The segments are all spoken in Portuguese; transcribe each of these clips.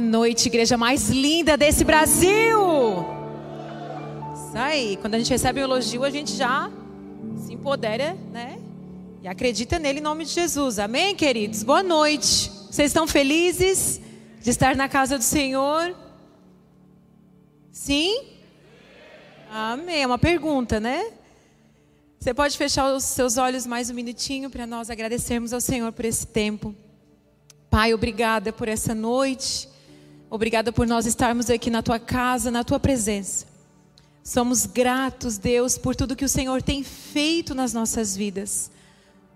Noite, igreja mais linda desse Brasil. Isso aí, quando a gente recebe um elogio, a gente já se empodera, né? E acredita nele em nome de Jesus. Amém, queridos? Boa noite. Vocês estão felizes de estar na casa do Senhor? Sim? Amém. É uma pergunta, né? Você pode fechar os seus olhos mais um minutinho para nós agradecermos ao Senhor por esse tempo. Pai, obrigada por essa noite. Obrigada por nós estarmos aqui na tua casa, na tua presença. Somos gratos, Deus, por tudo que o Senhor tem feito nas nossas vidas.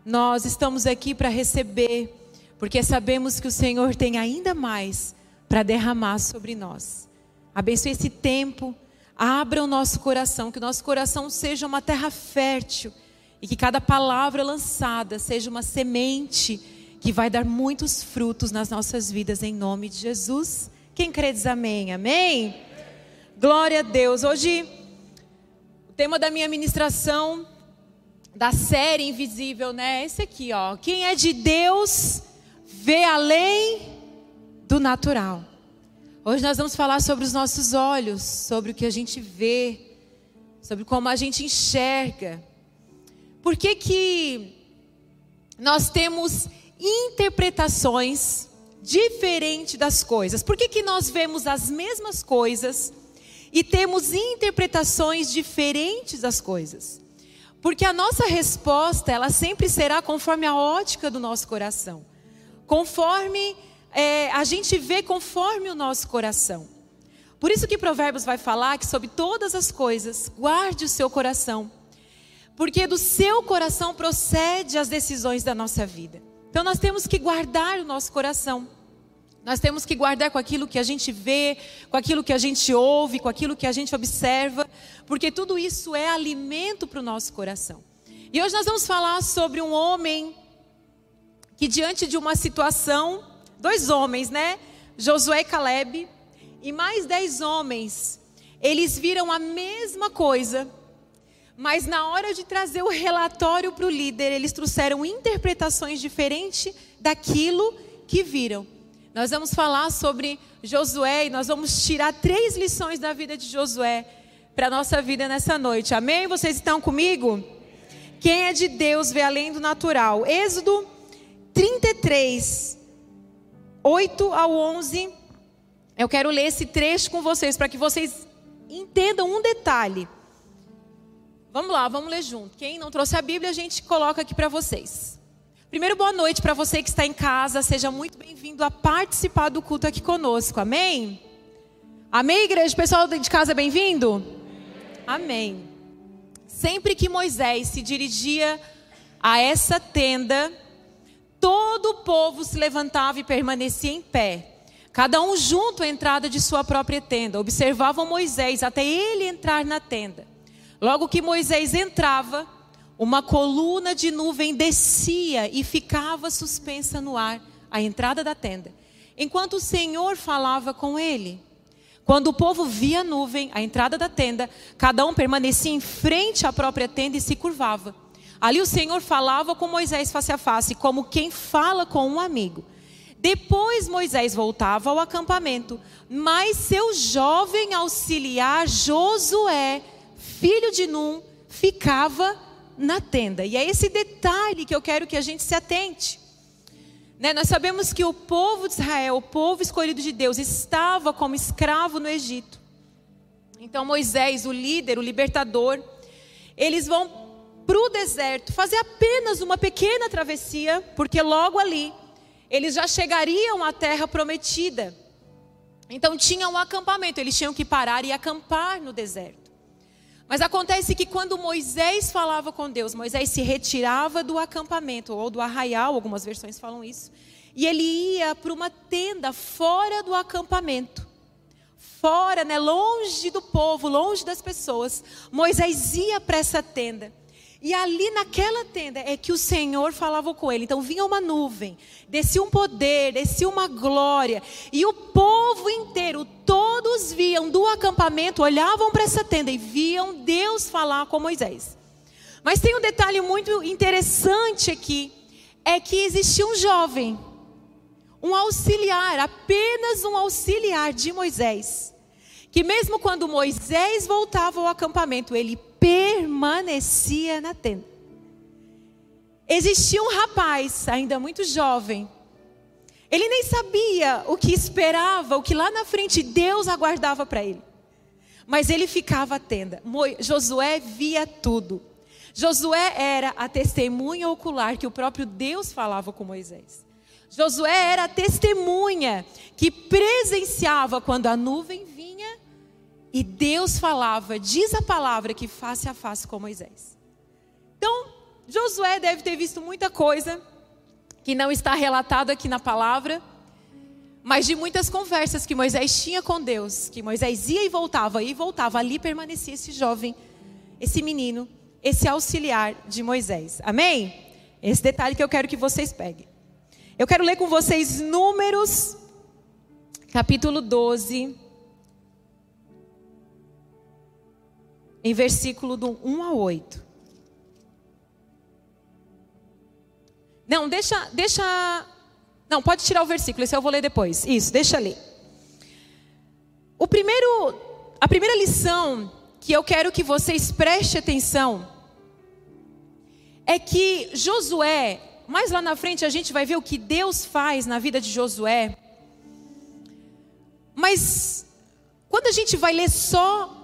Nós estamos aqui para receber, porque sabemos que o Senhor tem ainda mais para derramar sobre nós. Abençoe esse tempo, abra o nosso coração, que o nosso coração seja uma terra fértil e que cada palavra lançada seja uma semente que vai dar muitos frutos nas nossas vidas, em nome de Jesus. Quem crê diz amém, amém? Glória a Deus. Hoje, o tema da minha ministração, da série Invisível, né? Esse aqui, ó. Quem é de Deus, vê além do natural. Hoje nós vamos falar sobre os nossos olhos, sobre o que a gente vê, sobre como a gente enxerga. Por que que nós temos interpretações diferente das coisas. Por que, que nós vemos as mesmas coisas e temos interpretações diferentes das coisas? Porque a nossa resposta, ela sempre será conforme a ótica do nosso coração. Conforme é, a gente vê conforme o nosso coração. Por isso que Provérbios vai falar que sobre todas as coisas, guarde o seu coração. Porque do seu coração procede as decisões da nossa vida. Então nós temos que guardar o nosso coração. Nós temos que guardar com aquilo que a gente vê, com aquilo que a gente ouve, com aquilo que a gente observa, porque tudo isso é alimento para o nosso coração. E hoje nós vamos falar sobre um homem que, diante de uma situação, dois homens, né? Josué e Caleb, e mais dez homens, eles viram a mesma coisa, mas na hora de trazer o relatório para o líder, eles trouxeram interpretações diferentes daquilo que viram. Nós vamos falar sobre Josué e nós vamos tirar três lições da vida de Josué para a nossa vida nessa noite. Amém? Vocês estão comigo? Quem é de Deus vê além do natural. Êxodo 33, 8 ao 11. Eu quero ler esse trecho com vocês para que vocês entendam um detalhe. Vamos lá, vamos ler junto. Quem não trouxe a Bíblia, a gente coloca aqui para vocês. Primeiro, boa noite para você que está em casa. Seja muito bem-vindo a participar do culto aqui conosco. Amém? Amém, igreja? Pessoal de casa, bem-vindo? Amém. Sempre que Moisés se dirigia a essa tenda, todo o povo se levantava e permanecia em pé. Cada um junto à entrada de sua própria tenda. Observavam Moisés até ele entrar na tenda. Logo que Moisés entrava, uma coluna de nuvem descia e ficava suspensa no ar, à entrada da tenda, enquanto o Senhor falava com ele. Quando o povo via a nuvem, à entrada da tenda, cada um permanecia em frente à própria tenda e se curvava. Ali o Senhor falava com Moisés face a face, como quem fala com um amigo. Depois Moisés voltava ao acampamento, mas seu jovem auxiliar Josué filho de Num, ficava na tenda. E é esse detalhe que eu quero que a gente se atente. Né? Nós sabemos que o povo de Israel, o povo escolhido de Deus, estava como escravo no Egito. Então Moisés, o líder, o libertador, eles vão para o deserto fazer apenas uma pequena travessia, porque logo ali eles já chegariam à terra prometida. Então tinha um acampamento, eles tinham que parar e acampar no deserto. Mas acontece que quando Moisés falava com Deus, Moisés se retirava do acampamento ou do arraial, algumas versões falam isso, e ele ia para uma tenda fora do acampamento. Fora, né, longe do povo, longe das pessoas. Moisés ia para essa tenda. E ali naquela tenda é que o Senhor falava com ele. Então vinha uma nuvem, descia um poder, descia uma glória. E o povo inteiro, todos viam do acampamento, olhavam para essa tenda e viam Deus falar com Moisés. Mas tem um detalhe muito interessante aqui: é que existia um jovem. Um auxiliar, apenas um auxiliar de Moisés. Que mesmo quando Moisés voltava ao acampamento, ele permanecia na tenda. Existia um rapaz, ainda muito jovem. Ele nem sabia o que esperava, o que lá na frente Deus aguardava para ele. Mas ele ficava à tenda. Josué via tudo. Josué era a testemunha ocular que o próprio Deus falava com Moisés. Josué era a testemunha que presenciava quando a nuvem vinha e Deus falava, diz a palavra que face a face com Moisés. Então, Josué deve ter visto muita coisa que não está relatado aqui na palavra, mas de muitas conversas que Moisés tinha com Deus, que Moisés ia e voltava, e voltava, ali permanecia esse jovem, esse menino, esse auxiliar de Moisés. Amém? Esse detalhe que eu quero que vocês peguem. Eu quero ler com vocês Números, capítulo 12, em versículo do 1 a 8. Não, deixa, deixa. Não, pode tirar o versículo, esse eu vou ler depois. Isso, deixa ler. O primeiro, a primeira lição que eu quero que vocês prestem atenção é que Josué mais lá na frente a gente vai ver o que Deus faz na vida de Josué. Mas quando a gente vai ler só,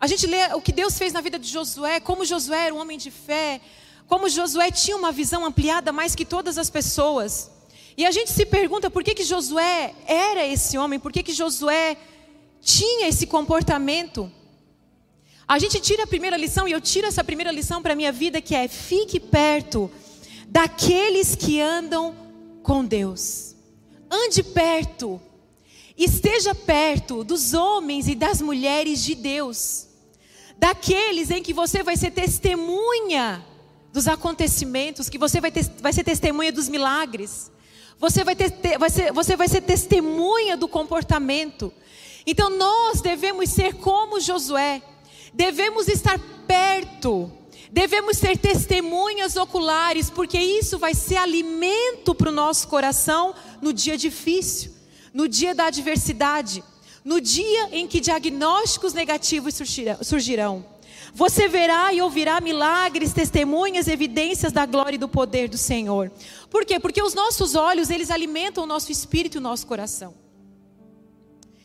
a gente lê o que Deus fez na vida de Josué, como Josué era um homem de fé, como Josué tinha uma visão ampliada mais que todas as pessoas. E a gente se pergunta por que, que Josué era esse homem, por que, que Josué tinha esse comportamento. A gente tira a primeira lição, e eu tiro essa primeira lição para a minha vida, que é: fique perto daqueles que andam com Deus. Ande perto, esteja perto dos homens e das mulheres de Deus, daqueles em que você vai ser testemunha dos acontecimentos, que você vai, ter, vai ser testemunha dos milagres, você vai, ter, vai ser, você vai ser testemunha do comportamento. Então nós devemos ser como Josué, devemos estar perto Devemos ser testemunhas oculares, porque isso vai ser alimento para o nosso coração no dia difícil, no dia da adversidade, no dia em que diagnósticos negativos surgirão. Você verá e ouvirá milagres, testemunhas, evidências da glória e do poder do Senhor. Por quê? Porque os nossos olhos, eles alimentam o nosso espírito e o nosso coração.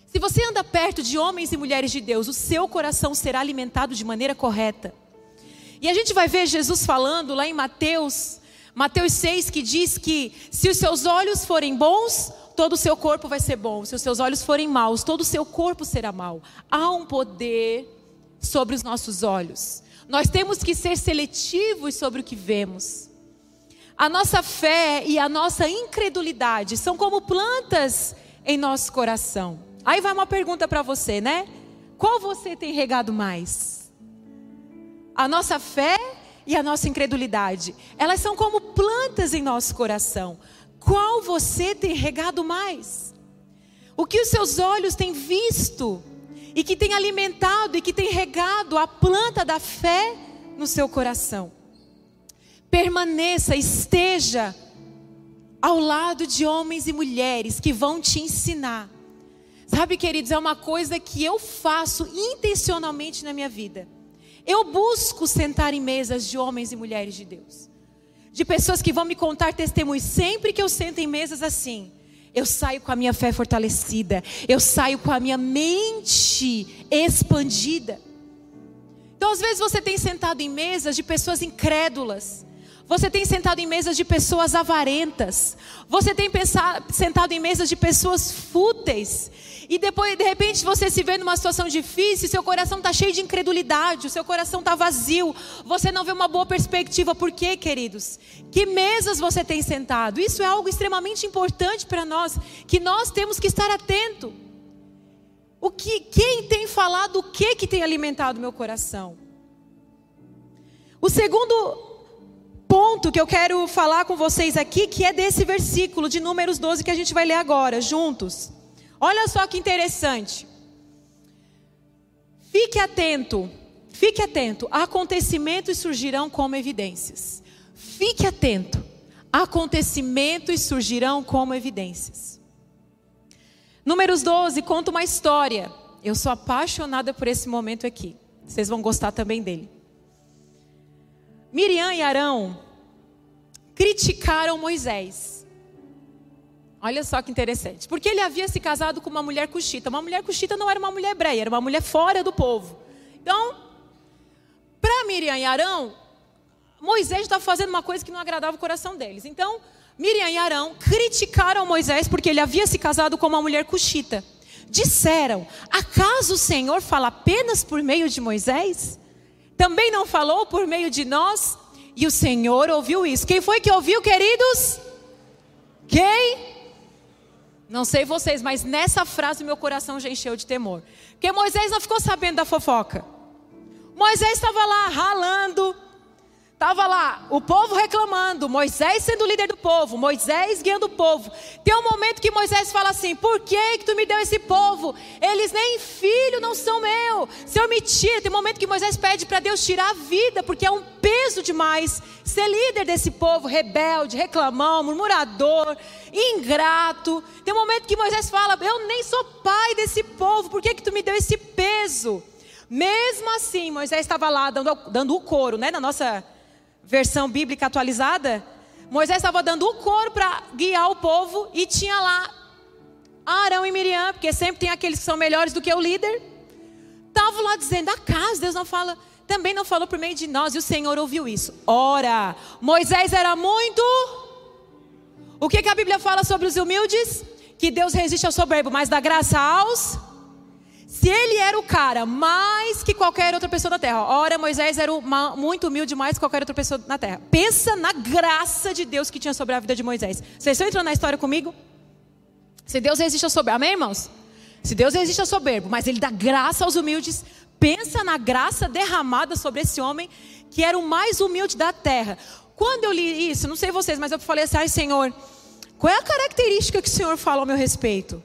Se você anda perto de homens e mulheres de Deus, o seu coração será alimentado de maneira correta. E a gente vai ver Jesus falando lá em Mateus, Mateus 6, que diz que se os seus olhos forem bons, todo o seu corpo vai ser bom. Se os seus olhos forem maus, todo o seu corpo será mau. Há um poder sobre os nossos olhos. Nós temos que ser seletivos sobre o que vemos. A nossa fé e a nossa incredulidade são como plantas em nosso coração. Aí vai uma pergunta para você, né? Qual você tem regado mais? a nossa fé e a nossa incredulidade. Elas são como plantas em nosso coração. Qual você tem regado mais? O que os seus olhos têm visto e que tem alimentado e que tem regado a planta da fé no seu coração? Permaneça, esteja ao lado de homens e mulheres que vão te ensinar. Sabe, queridos, é uma coisa que eu faço intencionalmente na minha vida eu busco sentar em mesas de homens e mulheres de Deus, de pessoas que vão me contar testemunhos. Sempre que eu sento em mesas assim, eu saio com a minha fé fortalecida, eu saio com a minha mente expandida. Então, às vezes, você tem sentado em mesas de pessoas incrédulas, você tem sentado em mesas de pessoas avarentas, você tem pensado, sentado em mesas de pessoas fúteis, e depois, de repente, você se vê numa situação difícil, seu coração está cheio de incredulidade, o seu coração está vazio, você não vê uma boa perspectiva. Por quê, queridos? Que mesas você tem sentado? Isso é algo extremamente importante para nós, que nós temos que estar atento. O que, quem tem falado o que que tem alimentado meu coração? O segundo ponto que eu quero falar com vocês aqui, que é desse versículo de Números 12 que a gente vai ler agora, juntos. Olha só que interessante. Fique atento, fique atento. Acontecimentos surgirão como evidências. Fique atento. acontecimentos surgirão como evidências. Números 12 conta uma história. Eu sou apaixonada por esse momento aqui. Vocês vão gostar também dele. Miriam e Arão criticaram Moisés. Olha só que interessante. Porque ele havia se casado com uma mulher cuxita. Uma mulher cuxita não era uma mulher hebreia, era uma mulher fora do povo. Então, para Miriam e Arão, Moisés estava fazendo uma coisa que não agradava o coração deles. Então, Miriam e Arão criticaram Moisés porque ele havia se casado com uma mulher cuxita. Disseram: Acaso o Senhor fala apenas por meio de Moisés? Também não falou por meio de nós? E o Senhor ouviu isso. Quem foi que ouviu, queridos? Quem? Não sei vocês, mas nessa frase meu coração já encheu de temor. Porque Moisés não ficou sabendo da fofoca. Moisés estava lá ralando, Estava lá o povo reclamando, Moisés sendo líder do povo, Moisés guiando o povo. Tem um momento que Moisés fala assim: Por que, que tu me deu esse povo? Eles nem filho não são meu. Senhor, me tira. Tem um momento que Moisés pede para Deus tirar a vida, porque é um peso demais ser líder desse povo rebelde, reclamão, murmurador, ingrato. Tem um momento que Moisés fala: Eu nem sou pai desse povo, por que, que tu me deu esse peso? Mesmo assim, Moisés estava lá dando, dando o couro, né? Na nossa versão bíblica atualizada, Moisés estava dando o coro para guiar o povo e tinha lá Arão e Miriam, porque sempre tem aqueles que são melhores do que o líder. Estavam lá dizendo: acaso Deus não fala, também não falou por meio de nós, e o Senhor ouviu isso. Ora, Moisés era muito. O que, que a Bíblia fala sobre os humildes? Que Deus resiste ao soberbo, mas dá graça aos se ele era o cara mais que qualquer outra pessoa da terra, ora Moisés era o, muito humilde mais que qualquer outra pessoa na terra. Pensa na graça de Deus que tinha sobre a vida de Moisés. Vocês estão entrando na história comigo? Se Deus resiste ao soberbo, amém, irmãos? Se Deus resiste ao soberbo, mas ele dá graça aos humildes, pensa na graça derramada sobre esse homem que era o mais humilde da terra. Quando eu li isso, não sei vocês, mas eu falei assim: ai, Senhor, qual é a característica que o Senhor fala ao meu respeito?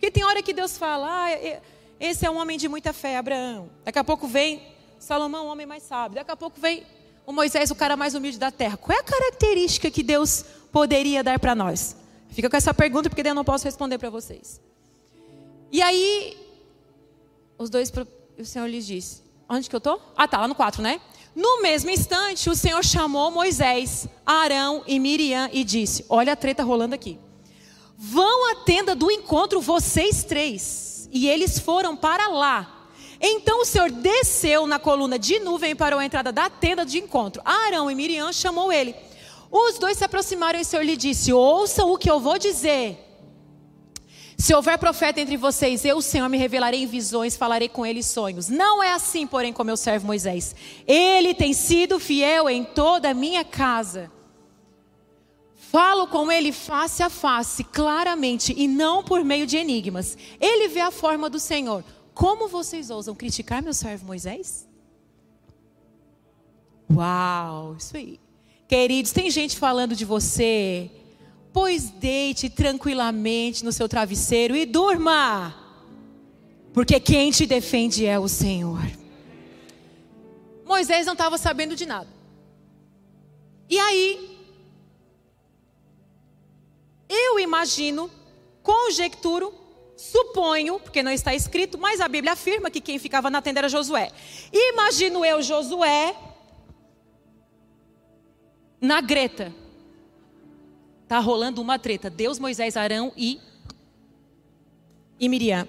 Porque tem hora que Deus fala, ah, esse é um homem de muita fé, Abraão. Daqui a pouco vem Salomão, um homem mais sábio. Daqui a pouco vem o Moisés, o cara mais humilde da terra. Qual é a característica que Deus poderia dar para nós? Fica com essa pergunta, porque daí eu não posso responder para vocês. E aí, os dois, o Senhor lhes disse: Onde que eu estou? Ah, tá, lá no 4, né? No mesmo instante, o Senhor chamou Moisés, Arão e Miriam e disse: Olha a treta rolando aqui. Vão à tenda do encontro, vocês três. E eles foram para lá. Então o Senhor desceu na coluna de nuvem para a entrada da tenda de encontro. Arão e Miriam chamou ele. Os dois se aproximaram e o Senhor lhe disse: Ouçam o que eu vou dizer. Se houver profeta entre vocês, eu, Senhor, me revelarei em visões, falarei com ele sonhos. Não é assim, porém, com meu servo Moisés. Ele tem sido fiel em toda a minha casa. Falo com ele face a face, claramente, e não por meio de enigmas. Ele vê a forma do Senhor. Como vocês ousam criticar meu servo Moisés? Uau, isso aí. Queridos, tem gente falando de você. Pois deite tranquilamente no seu travesseiro e durma. Porque quem te defende é o Senhor. Moisés não estava sabendo de nada. E aí, eu imagino, conjecturo, suponho, porque não está escrito, mas a Bíblia afirma que quem ficava na tenda era Josué. Imagino eu Josué na greta. Tá rolando uma treta. Deus, Moisés, Arão e e Miriam.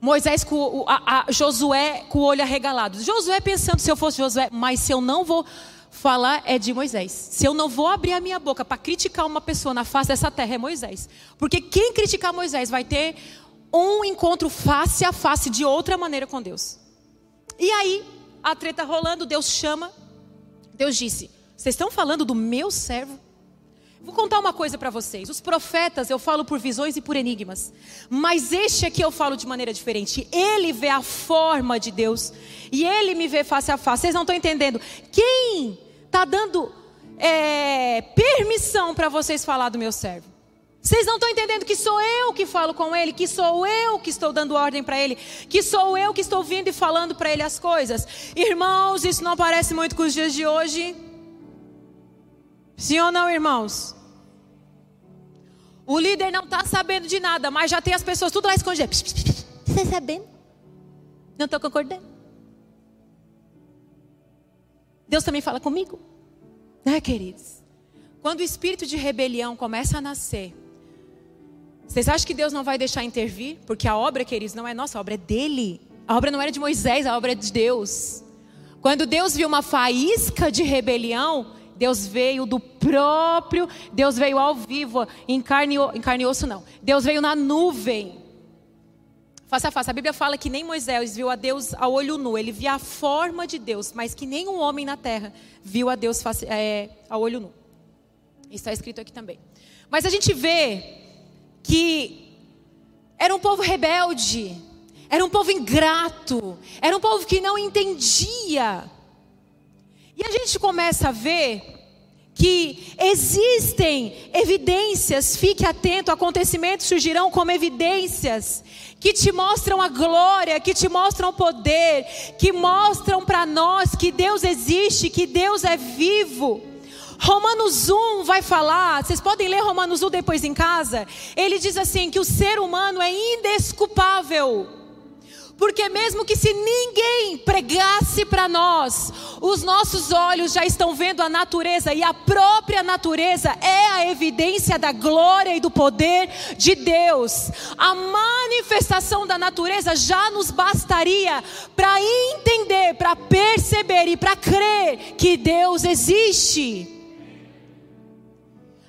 Moisés com a, a, Josué com o olho arregalado. Josué pensando se eu fosse Josué, mas se eu não vou falar é de Moisés. Se eu não vou abrir a minha boca para criticar uma pessoa na face dessa terra, é Moisés. Porque quem criticar Moisés vai ter um encontro face a face de outra maneira com Deus. E aí, a treta rolando, Deus chama. Deus disse: Vocês estão falando do meu servo? Vou contar uma coisa para vocês. Os profetas eu falo por visões e por enigmas. Mas este aqui eu falo de maneira diferente. Ele vê a forma de Deus. E ele me vê face a face. Vocês não estão entendendo. Quem está dando é, permissão para vocês falar do meu servo? Vocês não estão entendendo que sou eu que falo com ele, que sou eu que estou dando ordem para ele, que sou eu que estou vindo e falando para ele as coisas. Irmãos, isso não parece muito com os dias de hoje? Sim ou não, irmãos? O líder não está sabendo de nada, mas já tem as pessoas tudo lá escondidas. Você está sabendo? Não estou concordando. Deus também fala comigo. Né, queridos? Quando o espírito de rebelião começa a nascer, vocês acham que Deus não vai deixar intervir? Porque a obra, queridos, não é nossa, a obra é dele. A obra não era de Moisés, a obra é de Deus. Quando Deus viu uma faísca de rebelião, Deus veio do próprio, Deus veio ao vivo, em carne, em carne e osso não. Deus veio na nuvem. Faça a face. A Bíblia fala que nem Moisés viu a Deus a olho nu, ele via a forma de Deus, mas que nenhum homem na terra viu a Deus face, é, a olho nu. Isso está escrito aqui também. Mas a gente vê que era um povo rebelde, era um povo ingrato, era um povo que não entendia. E a gente começa a ver que existem evidências, fique atento, acontecimentos surgirão como evidências que te mostram a glória, que te mostram o poder, que mostram para nós que Deus existe, que Deus é vivo. Romanos 1 vai falar, vocês podem ler Romanos 1 depois em casa. Ele diz assim: que o ser humano é indesculpável. Porque mesmo que se ninguém pregasse para nós, os nossos olhos já estão vendo a natureza e a própria natureza é a evidência da glória e do poder de Deus. A manifestação da natureza já nos bastaria para entender, para perceber e para crer que Deus existe.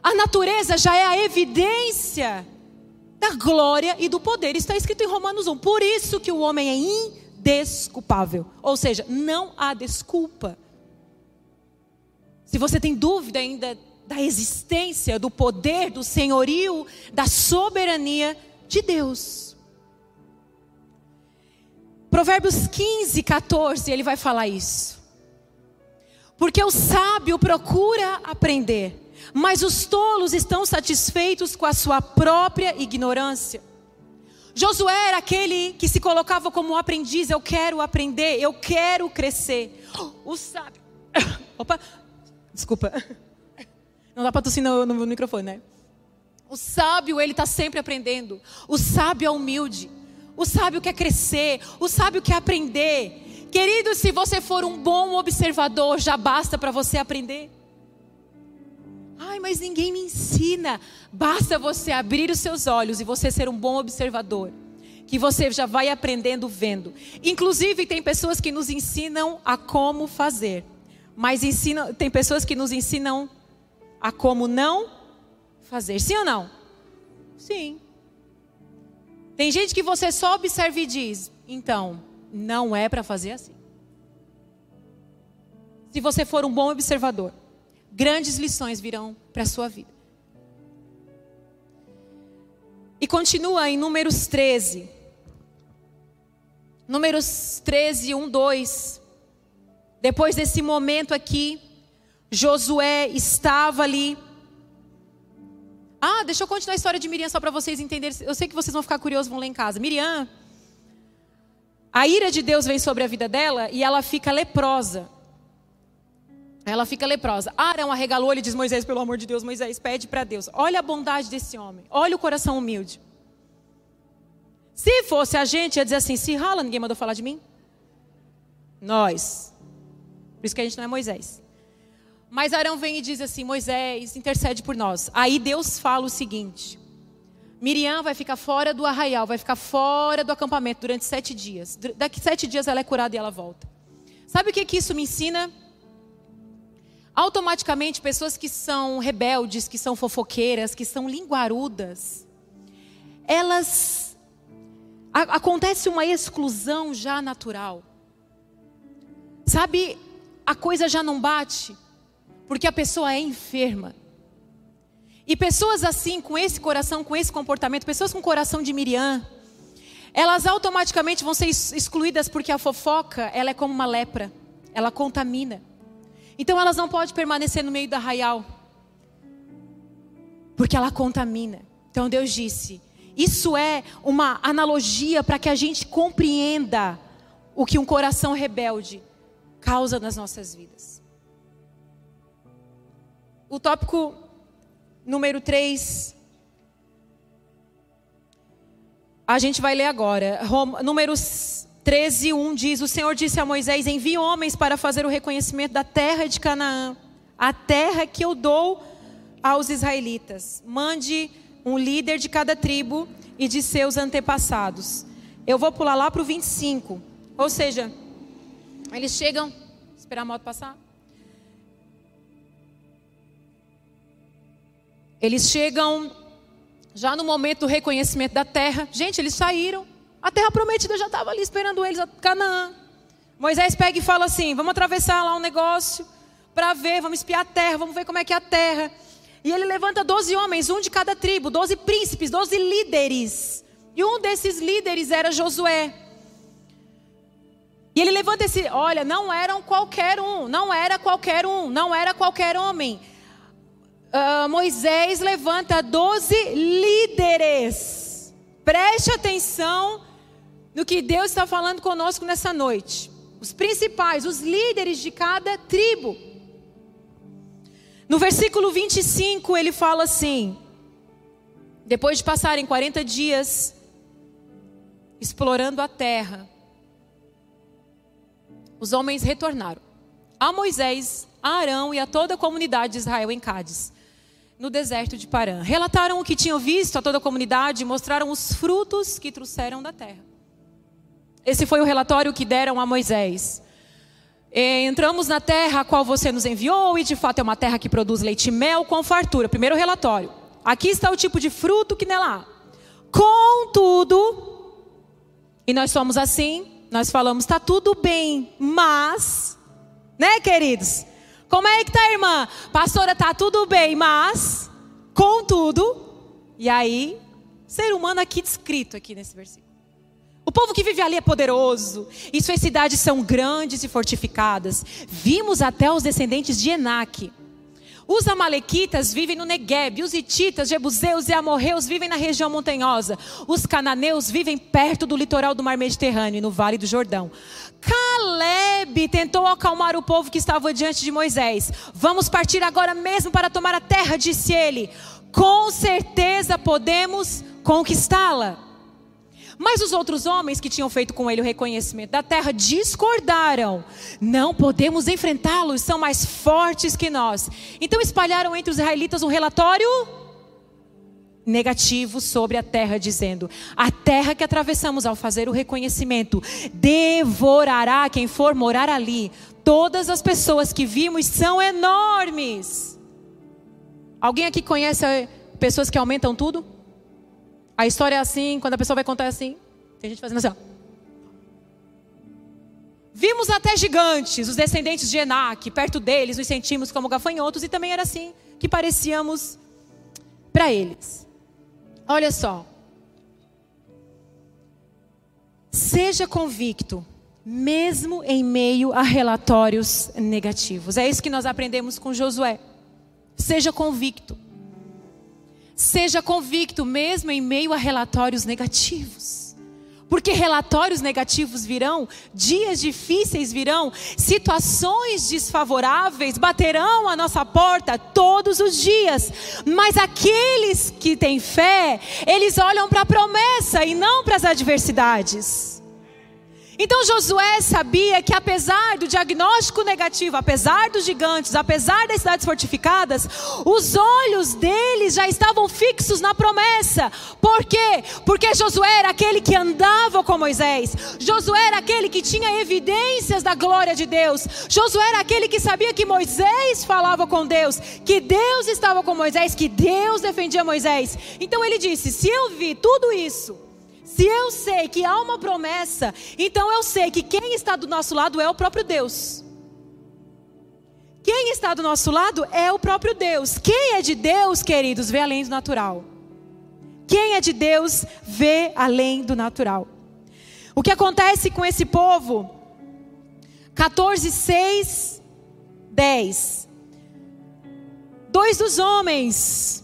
A natureza já é a evidência da glória e do poder. Está escrito em Romanos 1. Por isso que o homem é indesculpável. Ou seja, não há desculpa. Se você tem dúvida ainda da existência, do poder, do senhorio, da soberania de Deus. Provérbios 15, 14, ele vai falar isso. Porque o sábio procura aprender mas os tolos estão satisfeitos com a sua própria ignorância. Josué era aquele que se colocava como um aprendiz, eu quero aprender, eu quero crescer. O sábio. Opa, desculpa. Não dá para tossir no, no, microfone, né? O sábio, ele está sempre aprendendo. O sábio é humilde. O sábio quer crescer. O sábio quer aprender. Querido, se você for um bom observador, já basta para você aprender. Ai, mas ninguém me ensina. Basta você abrir os seus olhos e você ser um bom observador. Que você já vai aprendendo vendo. Inclusive, tem pessoas que nos ensinam a como fazer. Mas tem pessoas que nos ensinam a como não fazer. Sim ou não? Sim. Tem gente que você só observa e diz: então, não é para fazer assim. Se você for um bom observador grandes lições virão para a sua vida. E continua em Números 13. Números 13, 1, 2. Depois desse momento aqui, Josué estava ali. Ah, deixa eu continuar a história de Miriam só para vocês entenderem. Eu sei que vocês vão ficar curiosos, vão ler em casa. Miriam, a ira de Deus vem sobre a vida dela e ela fica leprosa. Ela fica leprosa. Arão arregalou, ele diz: Moisés, pelo amor de Deus, Moisés, pede para Deus. Olha a bondade desse homem. Olha o coração humilde. Se fosse a gente, ia dizer assim: se rala, ninguém mandou falar de mim. Nós. Por isso que a gente não é Moisés. Mas Arão vem e diz assim: Moisés, intercede por nós. Aí Deus fala o seguinte: Miriam vai ficar fora do arraial, vai ficar fora do acampamento durante sete dias. Daqui sete dias ela é curada e ela volta. Sabe o que, que isso me ensina? Automaticamente pessoas que são rebeldes, que são fofoqueiras, que são linguarudas, elas a, acontece uma exclusão já natural. Sabe, a coisa já não bate porque a pessoa é enferma. E pessoas assim, com esse coração, com esse comportamento, pessoas com coração de Miriam, elas automaticamente vão ser excluídas porque a fofoca, ela é como uma lepra, ela contamina. Então elas não podem permanecer no meio do arraial, porque ela contamina. Então Deus disse: isso é uma analogia para que a gente compreenda o que um coração rebelde causa nas nossas vidas. o tópico número 3. A gente vai ler agora. Números 13, 1 diz: O Senhor disse a Moisés: Envie homens para fazer o reconhecimento da terra de Canaã, a terra que eu dou aos israelitas. Mande um líder de cada tribo e de seus antepassados. Eu vou pular lá para o 25. Ou seja, eles chegam. Esperar a moto passar. Eles chegam já no momento do reconhecimento da terra. Gente, eles saíram. A terra prometida já estava ali esperando eles, Canaã. Moisés pega e fala assim: vamos atravessar lá um negócio para ver, vamos espiar a terra, vamos ver como é que é a terra. E ele levanta doze homens, um de cada tribo, doze príncipes, doze líderes. E um desses líderes era Josué. E ele levanta esse, olha, não eram qualquer um, não era qualquer um, não era qualquer homem. Uh, Moisés levanta doze líderes. Preste atenção no que Deus está falando conosco nessa noite. Os principais, os líderes de cada tribo. No versículo 25, ele fala assim: depois de passarem 40 dias explorando a terra, os homens retornaram a Moisés, a Arão e a toda a comunidade de Israel em Cádiz, no deserto de Parã. Relataram o que tinham visto a toda a comunidade e mostraram os frutos que trouxeram da terra. Esse foi o relatório que deram a Moisés. Entramos na terra a qual você nos enviou, e de fato é uma terra que produz leite e mel com fartura. Primeiro relatório. Aqui está o tipo de fruto que nela há. Contudo, e nós somos assim, nós falamos, está tudo bem, mas, né, queridos? Como é que tá, irmã? Pastora, tá tudo bem, mas, contudo, e aí, ser humano aqui descrito aqui nesse versículo. O povo que vive ali é poderoso, e suas cidades são grandes e fortificadas. Vimos até os descendentes de Enaque os amalequitas vivem no Negueb, os hititas, jebuseus e amorreus vivem na região montanhosa. Os cananeus vivem perto do litoral do mar Mediterrâneo e no vale do Jordão. Caleb tentou acalmar o povo que estava diante de Moisés. Vamos partir agora mesmo para tomar a terra, disse ele. Com certeza podemos conquistá-la. Mas os outros homens que tinham feito com ele o reconhecimento da terra discordaram. Não podemos enfrentá-los, são mais fortes que nós. Então espalharam entre os israelitas um relatório negativo sobre a terra, dizendo: A terra que atravessamos ao fazer o reconhecimento devorará quem for morar ali. Todas as pessoas que vimos são enormes. Alguém aqui conhece pessoas que aumentam tudo? A história é assim, quando a pessoa vai contar é assim. Tem gente fazendo assim, ó. Vimos até gigantes, os descendentes de Enac, perto deles nos sentimos como gafanhotos e também era assim que parecíamos para eles. Olha só. Seja convicto, mesmo em meio a relatórios negativos. É isso que nós aprendemos com Josué. Seja convicto. Seja convicto, mesmo em meio a relatórios negativos. Porque relatórios negativos virão, dias difíceis virão, situações desfavoráveis baterão a nossa porta todos os dias. Mas aqueles que têm fé, eles olham para a promessa e não para as adversidades. Então Josué sabia que apesar do diagnóstico negativo, apesar dos gigantes, apesar das cidades fortificadas, os olhos deles já estavam fixos na promessa. Por quê? Porque Josué era aquele que andava com Moisés. Josué era aquele que tinha evidências da glória de Deus. Josué era aquele que sabia que Moisés falava com Deus, que Deus estava com Moisés, que Deus defendia Moisés. Então ele disse: "Se eu vi tudo isso, se eu sei que há uma promessa, então eu sei que quem está do nosso lado é o próprio Deus. Quem está do nosso lado é o próprio Deus. Quem é de Deus, queridos, vê além do natural. Quem é de Deus vê além do natural. O que acontece com esse povo? 14, 6, 10. Dois dos homens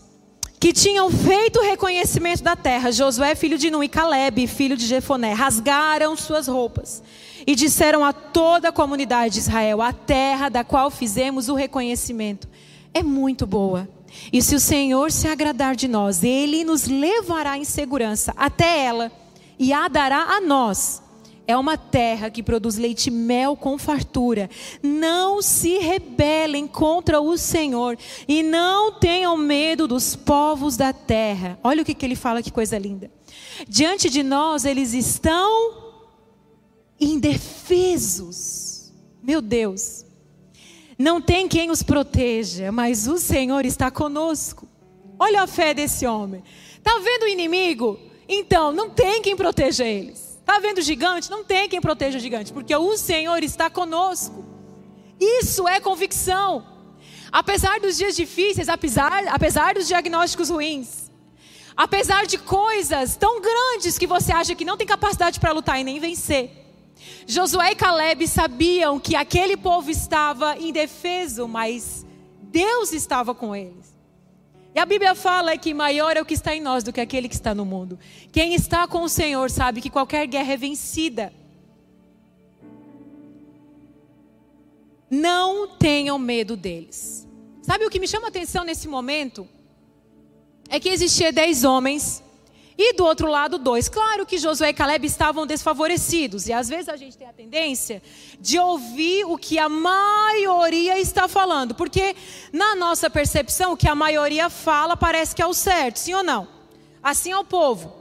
que tinham feito o reconhecimento da terra, Josué, filho de Nun, e Caleb, filho de Jefoné, rasgaram suas roupas e disseram a toda a comunidade de Israel: A terra da qual fizemos o reconhecimento é muito boa. E se o Senhor se agradar de nós, Ele nos levará em segurança até ela e a dará a nós. É uma terra que produz leite e mel com fartura. Não se rebelem contra o Senhor e não tenham medo dos povos da terra. Olha o que, que ele fala, que coisa linda. Diante de nós, eles estão indefesos. Meu Deus. Não tem quem os proteja, mas o Senhor está conosco. Olha a fé desse homem. Está vendo o inimigo? Então, não tem quem proteja eles. Está vendo o gigante? Não tem quem proteja o gigante, porque o Senhor está conosco. Isso é convicção. Apesar dos dias difíceis, apesar, apesar dos diagnósticos ruins, apesar de coisas tão grandes que você acha que não tem capacidade para lutar e nem vencer, Josué e Caleb sabiam que aquele povo estava indefeso, mas Deus estava com eles. E a Bíblia fala que maior é o que está em nós do que aquele que está no mundo. Quem está com o Senhor sabe que qualquer guerra é vencida. Não tenham medo deles. Sabe o que me chama a atenção nesse momento? É que existia dez homens e do outro lado, dois. Claro que Josué e Caleb estavam desfavorecidos. E às vezes a gente tem a tendência de ouvir o que a maioria está falando. Porque na nossa percepção, o que a maioria fala parece que é o certo, sim ou não? Assim é o povo.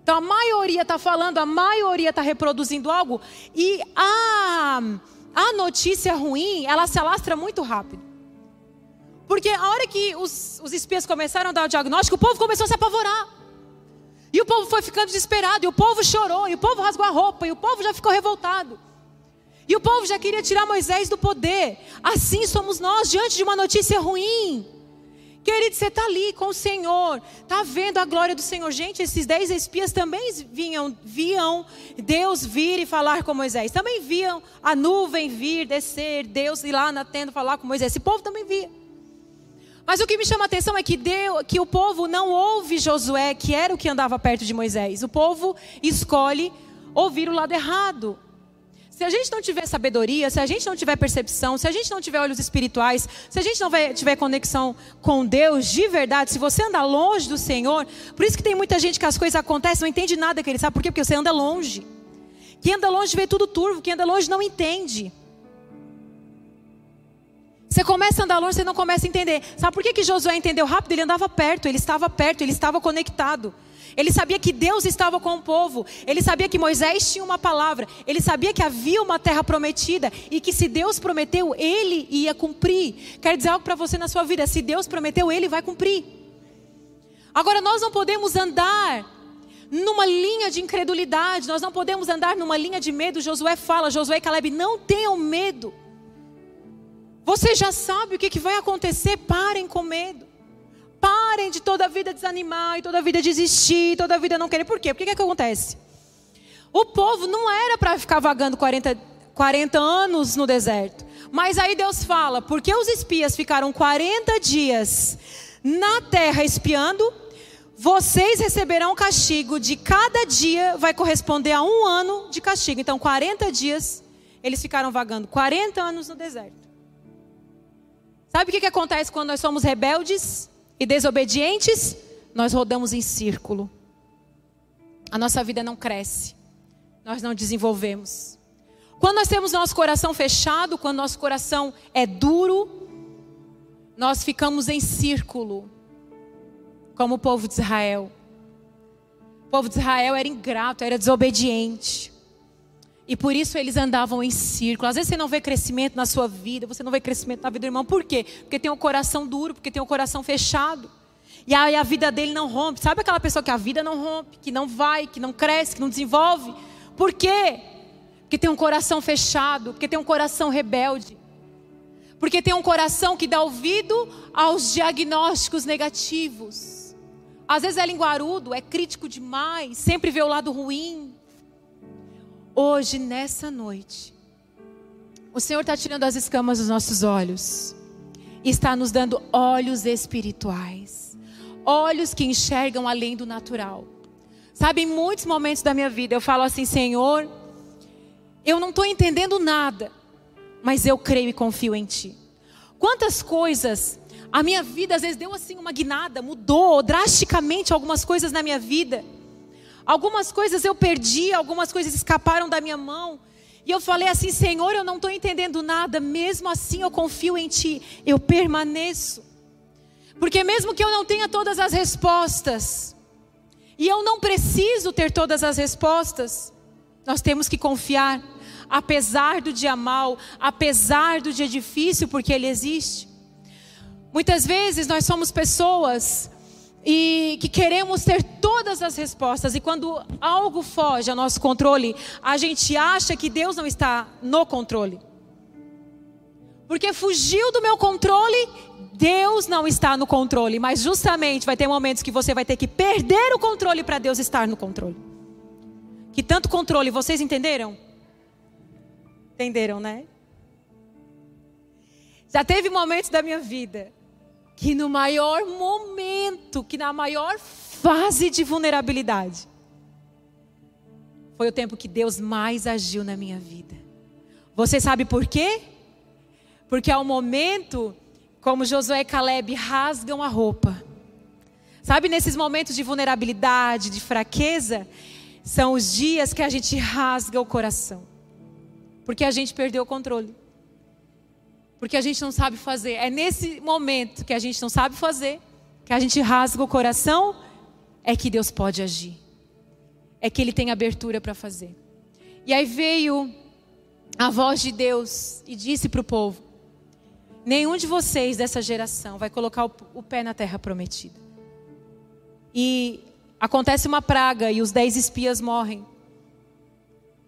Então a maioria está falando, a maioria está reproduzindo algo. E a, a notícia ruim, ela se alastra muito rápido. Porque a hora que os, os espias começaram a dar o diagnóstico, o povo começou a se apavorar. E o povo foi ficando desesperado, e o povo chorou, e o povo rasgou a roupa, e o povo já ficou revoltado. E o povo já queria tirar Moisés do poder. Assim somos nós diante de uma notícia ruim. Querido, você está ali com o Senhor, está vendo a glória do Senhor. Gente, esses dez espias também vinham, viam Deus vir e falar com Moisés. Também viam a nuvem vir, descer, Deus ir lá na tenda falar com Moisés. Esse povo também via. Mas o que me chama a atenção é que, que o povo não ouve Josué, que era o que andava perto de Moisés. O povo escolhe ouvir o lado errado. Se a gente não tiver sabedoria, se a gente não tiver percepção, se a gente não tiver olhos espirituais, se a gente não tiver conexão com Deus de verdade, se você andar longe do Senhor, por isso que tem muita gente que as coisas acontecem, não entende nada que ele sabe, por quê? Porque você anda longe. Quem anda longe vê tudo turvo, quem anda longe não entende. Você começa a andar longe, você não começa a entender. Sabe por que, que Josué entendeu rápido? Ele andava perto, ele estava perto, ele estava conectado. Ele sabia que Deus estava com o povo. Ele sabia que Moisés tinha uma palavra. Ele sabia que havia uma terra prometida. E que se Deus prometeu, ele ia cumprir. Quer dizer algo para você na sua vida: se Deus prometeu, ele vai cumprir. Agora, nós não podemos andar numa linha de incredulidade. Nós não podemos andar numa linha de medo. Josué fala, Josué e Caleb, não tenham medo. Você já sabe o que, vai acontecer, parem com medo. Parem de toda a vida desanimar e toda a vida desistir, toda a vida não querer. Por quê? Porque que, que acontece? O povo não era para ficar vagando 40, 40 anos no deserto. Mas aí Deus fala: porque os espias ficaram 40 dias na terra espiando, vocês receberão castigo de cada dia vai corresponder a um ano de castigo. Então, 40 dias eles ficaram vagando 40 anos no deserto. Sabe o que, que acontece quando nós somos rebeldes e desobedientes? Nós rodamos em círculo. A nossa vida não cresce. Nós não desenvolvemos. Quando nós temos nosso coração fechado, quando nosso coração é duro, nós ficamos em círculo, como o povo de Israel. O povo de Israel era ingrato, era desobediente. E por isso eles andavam em círculo. Às vezes você não vê crescimento na sua vida, você não vê crescimento na vida do irmão. Por quê? Porque tem um coração duro, porque tem um coração fechado. E aí a vida dele não rompe. Sabe aquela pessoa que a vida não rompe, que não vai, que não cresce, que não desenvolve? Por quê? Porque tem um coração fechado, porque tem um coração rebelde. Porque tem um coração que dá ouvido aos diagnósticos negativos. Às vezes é linguarudo, é crítico demais, sempre vê o lado ruim hoje, nessa noite, o Senhor está tirando as escamas dos nossos olhos e está nos dando olhos espirituais, olhos que enxergam além do natural. Sabe, em muitos momentos da minha vida eu falo assim: Senhor, eu não estou entendendo nada, mas eu creio e confio em Ti. Quantas coisas a minha vida às vezes deu assim uma guinada, mudou drasticamente algumas coisas na minha vida. Algumas coisas eu perdi, algumas coisas escaparam da minha mão. E eu falei assim: Senhor, eu não estou entendendo nada, mesmo assim eu confio em Ti, eu permaneço. Porque mesmo que eu não tenha todas as respostas, e eu não preciso ter todas as respostas, nós temos que confiar, apesar do dia mal, apesar do dia difícil, porque ele existe. Muitas vezes nós somos pessoas e que queremos ter todas as respostas e quando algo foge ao nosso controle, a gente acha que Deus não está no controle. Porque fugiu do meu controle, Deus não está no controle, mas justamente vai ter momentos que você vai ter que perder o controle para Deus estar no controle. Que tanto controle, vocês entenderam? Entenderam, né? Já teve momentos da minha vida que no maior momento, que na maior fase de vulnerabilidade, foi o tempo que Deus mais agiu na minha vida. Você sabe por quê? Porque ao momento, como Josué e Caleb rasgam a roupa. Sabe, nesses momentos de vulnerabilidade, de fraqueza, são os dias que a gente rasga o coração. Porque a gente perdeu o controle porque a gente não sabe fazer. É nesse momento que a gente não sabe fazer, que a gente rasga o coração, é que Deus pode agir. É que Ele tem abertura para fazer. E aí veio a voz de Deus e disse para o povo: Nenhum de vocês dessa geração vai colocar o pé na terra prometida. E acontece uma praga e os dez espias morrem.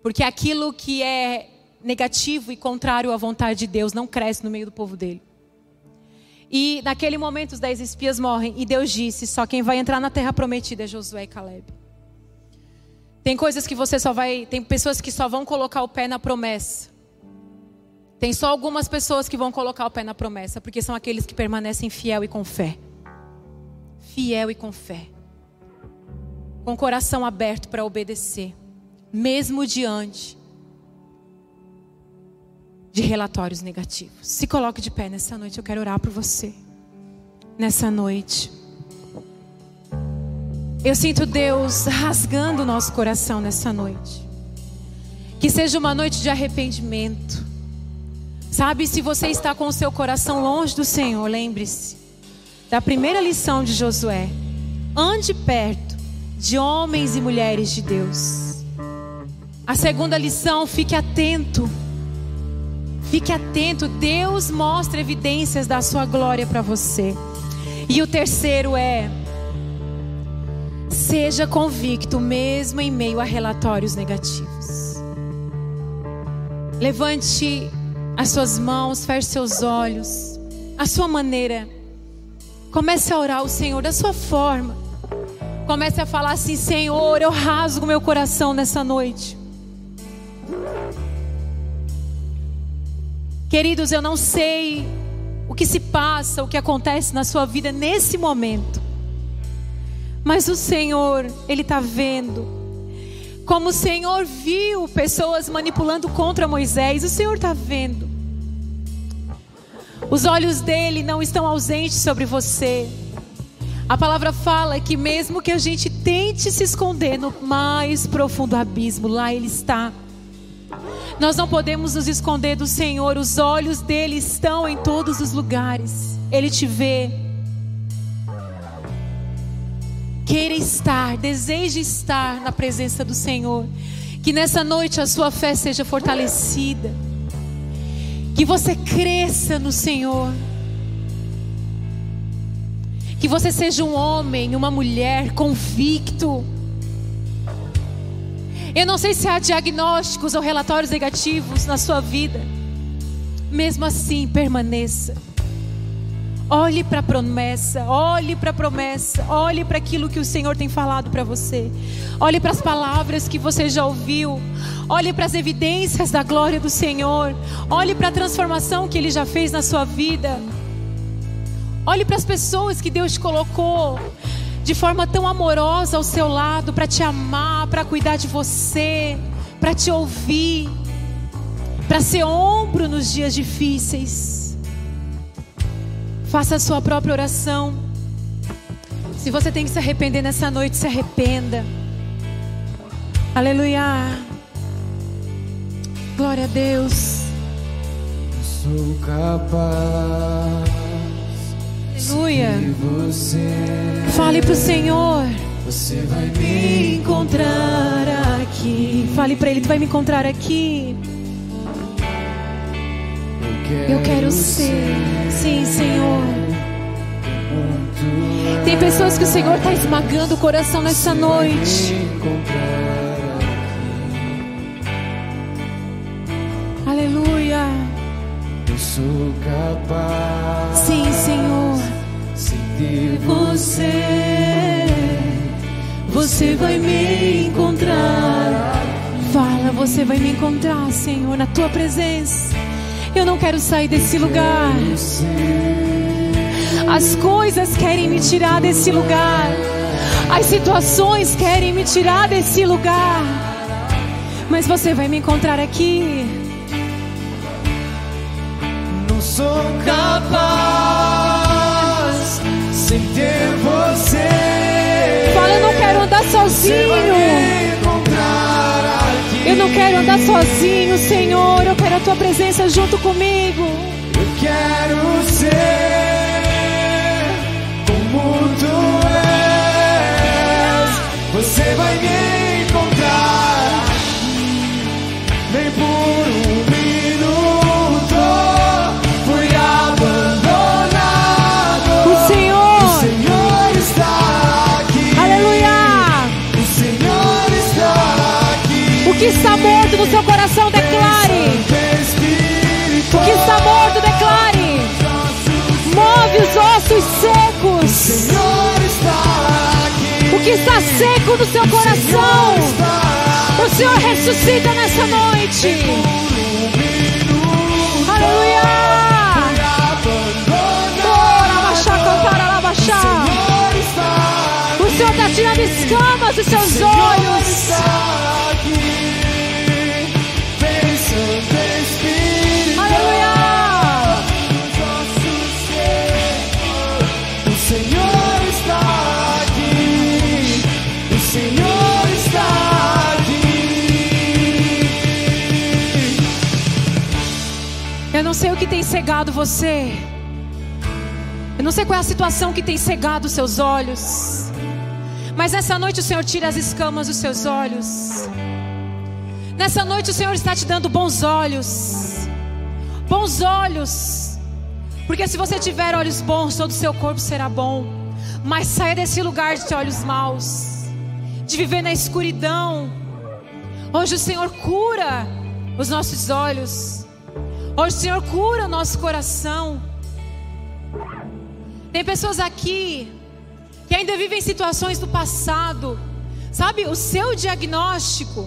Porque aquilo que é negativo e contrário à vontade de Deus não cresce no meio do povo dele. E naquele momento os dez espias morrem e Deus disse: só quem vai entrar na terra prometida é Josué e Caleb. Tem coisas que você só vai, tem pessoas que só vão colocar o pé na promessa. Tem só algumas pessoas que vão colocar o pé na promessa, porque são aqueles que permanecem fiel e com fé. Fiel e com fé. Com o coração aberto para obedecer, mesmo diante de relatórios negativos. Se coloque de pé nessa noite, eu quero orar por você. Nessa noite. Eu sinto Deus rasgando o nosso coração nessa noite. Que seja uma noite de arrependimento. Sabe, se você está com o seu coração longe do Senhor, lembre-se da primeira lição de Josué. Ande perto de homens e mulheres de Deus. A segunda lição, fique atento Fique atento, Deus mostra evidências da sua glória para você. E o terceiro é: seja convicto mesmo em meio a relatórios negativos. Levante as suas mãos, feche seus olhos, a sua maneira. Comece a orar ao Senhor da sua forma. Comece a falar assim: Senhor, eu rasgo meu coração nessa noite. Queridos, eu não sei o que se passa, o que acontece na sua vida nesse momento. Mas o Senhor, Ele está vendo. Como o Senhor viu pessoas manipulando contra Moisés, o Senhor está vendo. Os olhos dele não estão ausentes sobre você. A palavra fala que mesmo que a gente tente se esconder no mais profundo abismo, lá Ele está. Nós não podemos nos esconder do Senhor, os olhos dele estão em todos os lugares, ele te vê. Queira estar, deseje estar na presença do Senhor. Que nessa noite a sua fé seja fortalecida. Que você cresça no Senhor. Que você seja um homem, uma mulher convicto eu não sei se há diagnósticos ou relatórios negativos na sua vida. Mesmo assim, permaneça. Olhe para a promessa, olhe para a promessa, olhe para aquilo que o Senhor tem falado para você. Olhe para as palavras que você já ouviu. Olhe para as evidências da glória do Senhor. Olhe para a transformação que Ele já fez na sua vida. Olhe para as pessoas que Deus colocou de forma tão amorosa ao seu lado para te amar, para cuidar de você, para te ouvir, para ser ombro nos dias difíceis. Faça a sua própria oração. Se você tem que se arrepender nessa noite, se arrependa. Aleluia. Glória a Deus. Sou capaz. Aleluia. Fale para o Senhor. Você vai me encontrar aqui. Fale para Ele, tu vai me encontrar aqui. Eu quero ser, sim, Senhor. Tem pessoas que o Senhor está esmagando o coração nessa noite. Aleluia. Eu sou capaz. Sim, Senhor. Ter Você, você vai me encontrar. Fala, você vai me encontrar, Senhor, na tua presença. Eu não quero sair desse lugar. As coisas querem me tirar desse lugar. As situações querem me tirar desse lugar. Mas você vai me encontrar aqui. Não sou capaz sem ter você. Fala, eu não quero andar sozinho. Eu não quero andar sozinho, Senhor. Eu quero a tua presença junto comigo. Eu quero ser como tu és. Você vai me está morto no seu coração, declare. O que está morto, declare. Move os ossos secos. O que está seco no seu coração, o Senhor ressuscita nessa noite. Aleluia. O Senhor está tirando escamas dos seus olhos. Sei o que tem cegado você. Eu não sei qual é a situação que tem cegado seus olhos. Mas nessa noite o Senhor tira as escamas dos seus olhos. Nessa noite o Senhor está te dando bons olhos. Bons olhos. Porque se você tiver olhos bons, todo o seu corpo será bom. Mas saia desse lugar de olhos maus. De viver na escuridão. Hoje o Senhor cura os nossos olhos. Hoje o Senhor cura o nosso coração. Tem pessoas aqui que ainda vivem situações do passado. Sabe, o seu diagnóstico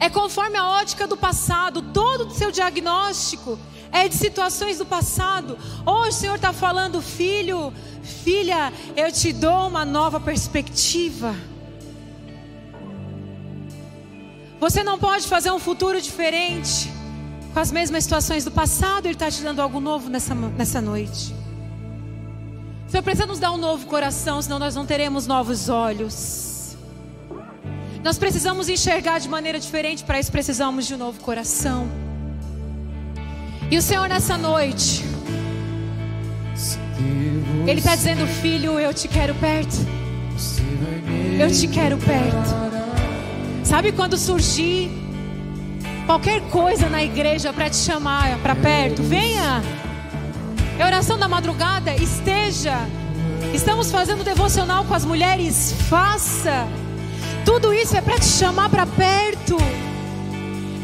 é conforme a ótica do passado. Todo o seu diagnóstico é de situações do passado. Hoje o Senhor está falando, filho, filha, eu te dou uma nova perspectiva. Você não pode fazer um futuro diferente com as mesmas situações do passado. Ele está te dando algo novo nessa, nessa noite. O Senhor precisa nos dar um novo coração, senão nós não teremos novos olhos. Nós precisamos enxergar de maneira diferente, para isso precisamos de um novo coração. E o Senhor nessa noite, Ele está dizendo: Filho, eu te quero perto. Eu te quero perto. Sabe quando surgir qualquer coisa na igreja para te chamar para perto? Venha. É oração da madrugada, esteja. Estamos fazendo devocional com as mulheres, faça. Tudo isso é para te chamar para perto.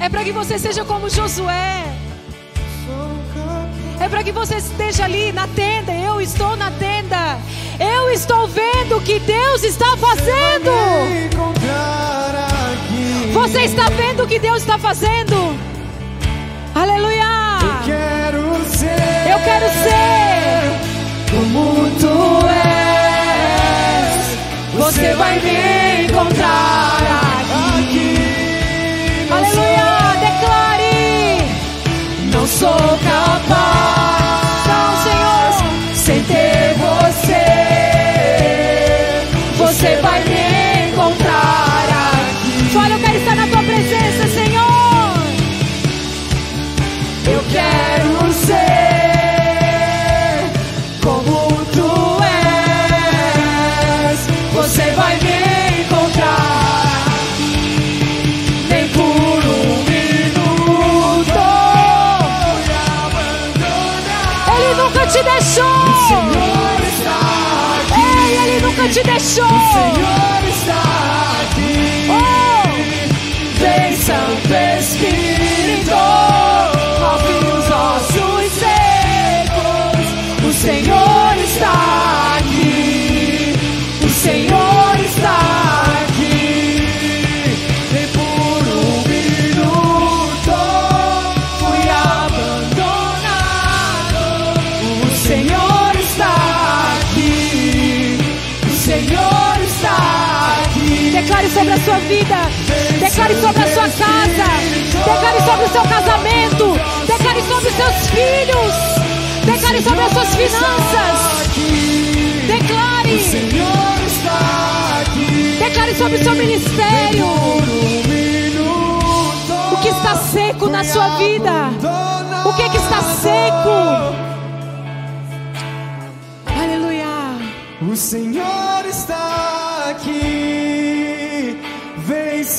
É para que você seja como Josué. É para que você esteja ali na tenda. Eu estou na tenda. Eu estou vendo o que Deus está fazendo. Você está vendo o que Deus está fazendo? Aleluia! Eu quero ser. Eu quero ser como tu és. Você vai me encontrar aqui. Não Aleluia! Declare! Não sou capaz nunca sua vida. Declare sobre a sua casa. Declare sobre o seu casamento. Declare sobre os seus filhos. Declare sobre as suas finanças. Declare. Declare sobre o seu ministério. O que está seco na sua vida? O que, que está seco? Aleluia. O Senhor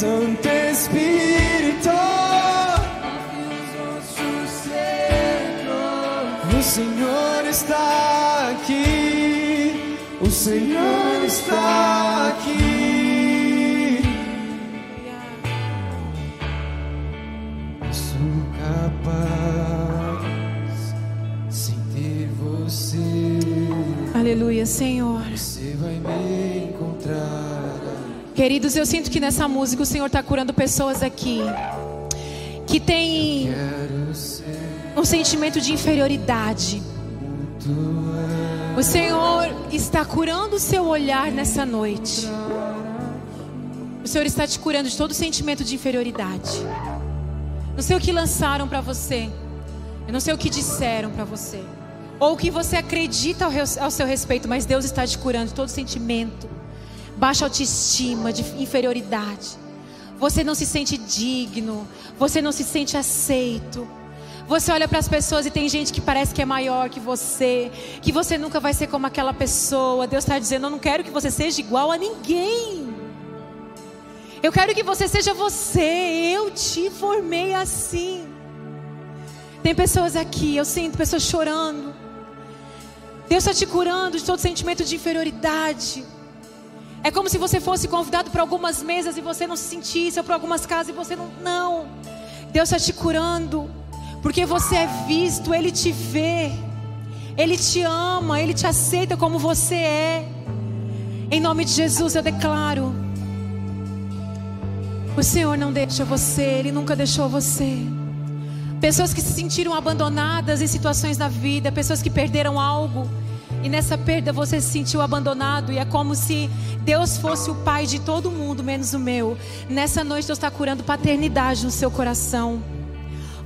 Santo Espírito. O Senhor está aqui. O Senhor está aqui. Sou capaz sem ter você. Aleluia, Senhor. Queridos, eu sinto que nessa música o Senhor está curando pessoas aqui que tem um sentimento de inferioridade. O Senhor está curando o seu olhar nessa noite. O Senhor está te curando de todo sentimento de inferioridade. Não sei o que lançaram para você. Eu não sei o que disseram para você. Ou o que você acredita ao, ao seu respeito, mas Deus está te curando de todo sentimento. Baixa autoestima, de inferioridade. Você não se sente digno. Você não se sente aceito. Você olha para as pessoas e tem gente que parece que é maior que você, que você nunca vai ser como aquela pessoa. Deus está dizendo: Eu não quero que você seja igual a ninguém. Eu quero que você seja você. Eu te formei assim. Tem pessoas aqui, eu sinto pessoas chorando. Deus está te curando de todo sentimento de inferioridade. É como se você fosse convidado para algumas mesas e você não se sentisse, ou para algumas casas e você não. Não. Deus está te curando. Porque você é visto, Ele te vê. Ele te ama, Ele te aceita como você é. Em nome de Jesus eu declaro. O Senhor não deixa você, Ele nunca deixou você. Pessoas que se sentiram abandonadas em situações da vida, pessoas que perderam algo. E nessa perda você se sentiu abandonado e é como se Deus fosse o pai de todo mundo, menos o meu. Nessa noite Deus está curando paternidade no seu coração.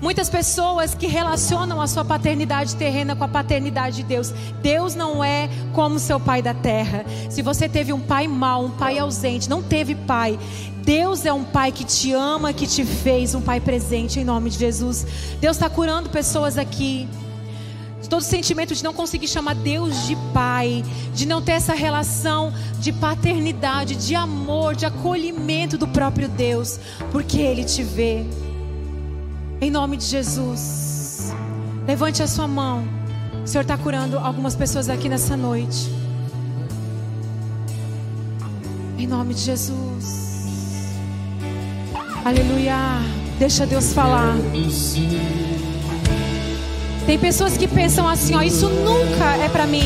Muitas pessoas que relacionam a sua paternidade terrena com a paternidade de Deus. Deus não é como seu pai da terra. Se você teve um pai mau, um pai ausente, não teve pai. Deus é um pai que te ama, que te fez um pai presente em nome de Jesus. Deus está curando pessoas aqui. Todo sentimento de não conseguir chamar Deus de pai, de não ter essa relação de paternidade, de amor, de acolhimento do próprio Deus, porque Ele te vê. Em nome de Jesus. Levante a sua mão. O Senhor está curando algumas pessoas aqui nessa noite. Em nome de Jesus. Aleluia. Deixa Deus falar. Tem pessoas que pensam assim, ó, isso nunca é para mim.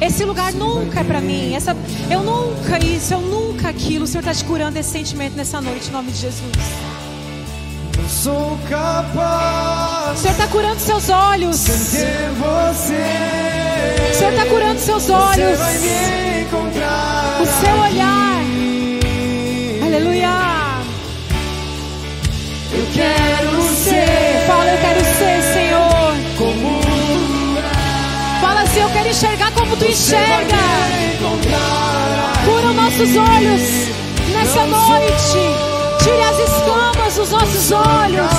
Esse lugar nunca é para mim. Essa, eu nunca isso, eu nunca aquilo. O Senhor está te curando esse sentimento nessa noite, em nome de Jesus. Sou capaz O Senhor está curando seus olhos. você. O Senhor está curando seus olhos. O seu olhar. aqui. Aleluia. Eu quero ser Fala, eu quero ser, como tu enxerga. Cura nossos olhos nessa noite. Tire as escamas dos nossos olhos.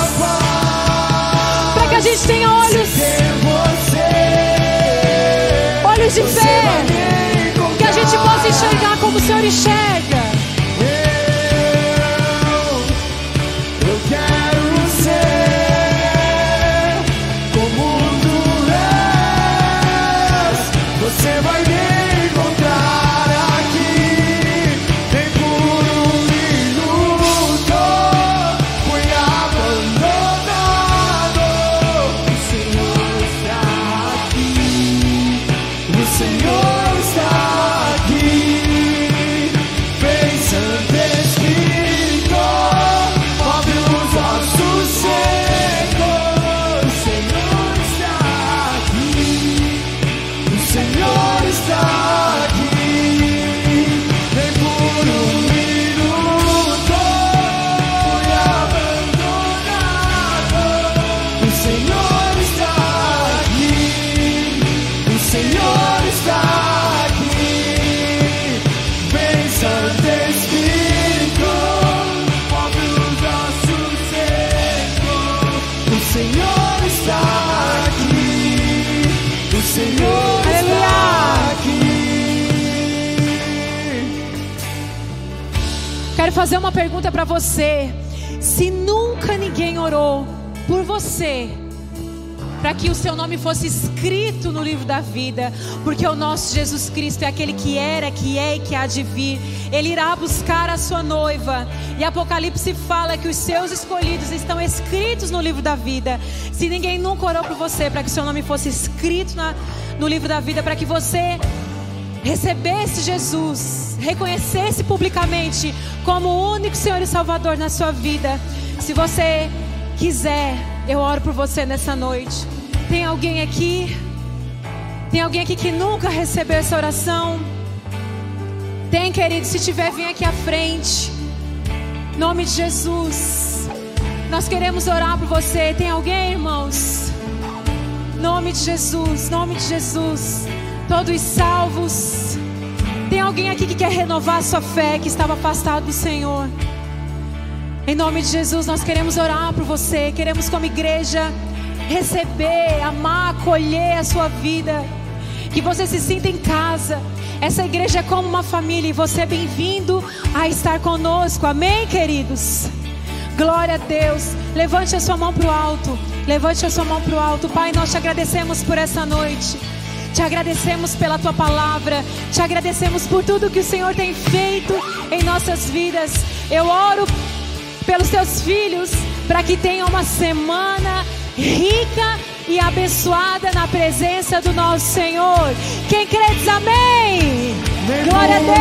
Para que a gente tenha olhos. Olhos de fé. Que a gente possa enxergar como o Senhor enxerga. You. Fazer uma pergunta para você. Se nunca ninguém orou por você, para que o seu nome fosse escrito no livro da vida, porque o nosso Jesus Cristo é aquele que era, que é e que há de vir. Ele irá buscar a sua noiva. E Apocalipse fala que os seus escolhidos estão escritos no livro da vida. Se ninguém nunca orou por você, para que o seu nome fosse escrito na, no livro da vida, para que você recebesse Jesus, reconhecesse publicamente como o único Senhor e Salvador na sua vida. Se você quiser, eu oro por você nessa noite. Tem alguém aqui? Tem alguém aqui que nunca recebeu essa oração? Tem, querido, se tiver, vem aqui à frente. Em nome de Jesus. Nós queremos orar por você. Tem alguém, irmãos? Em nome de Jesus, nome de Jesus todos salvos. Alguém aqui que quer renovar a sua fé, que estava afastado do Senhor. Em nome de Jesus, nós queremos orar por você, queremos como igreja receber, amar, acolher a sua vida. Que você se sinta em casa. Essa igreja é como uma família e você é bem-vindo a estar conosco. Amém, queridos? Glória a Deus. Levante a sua mão para o alto. Levante a sua mão para o alto. Pai, nós te agradecemos por essa noite. Te agradecemos pela tua palavra, te agradecemos por tudo que o Senhor tem feito em nossas vidas. Eu oro pelos teus filhos para que tenham uma semana rica e abençoada na presença do nosso Senhor. Quem crê diz amém. Glória a Deus.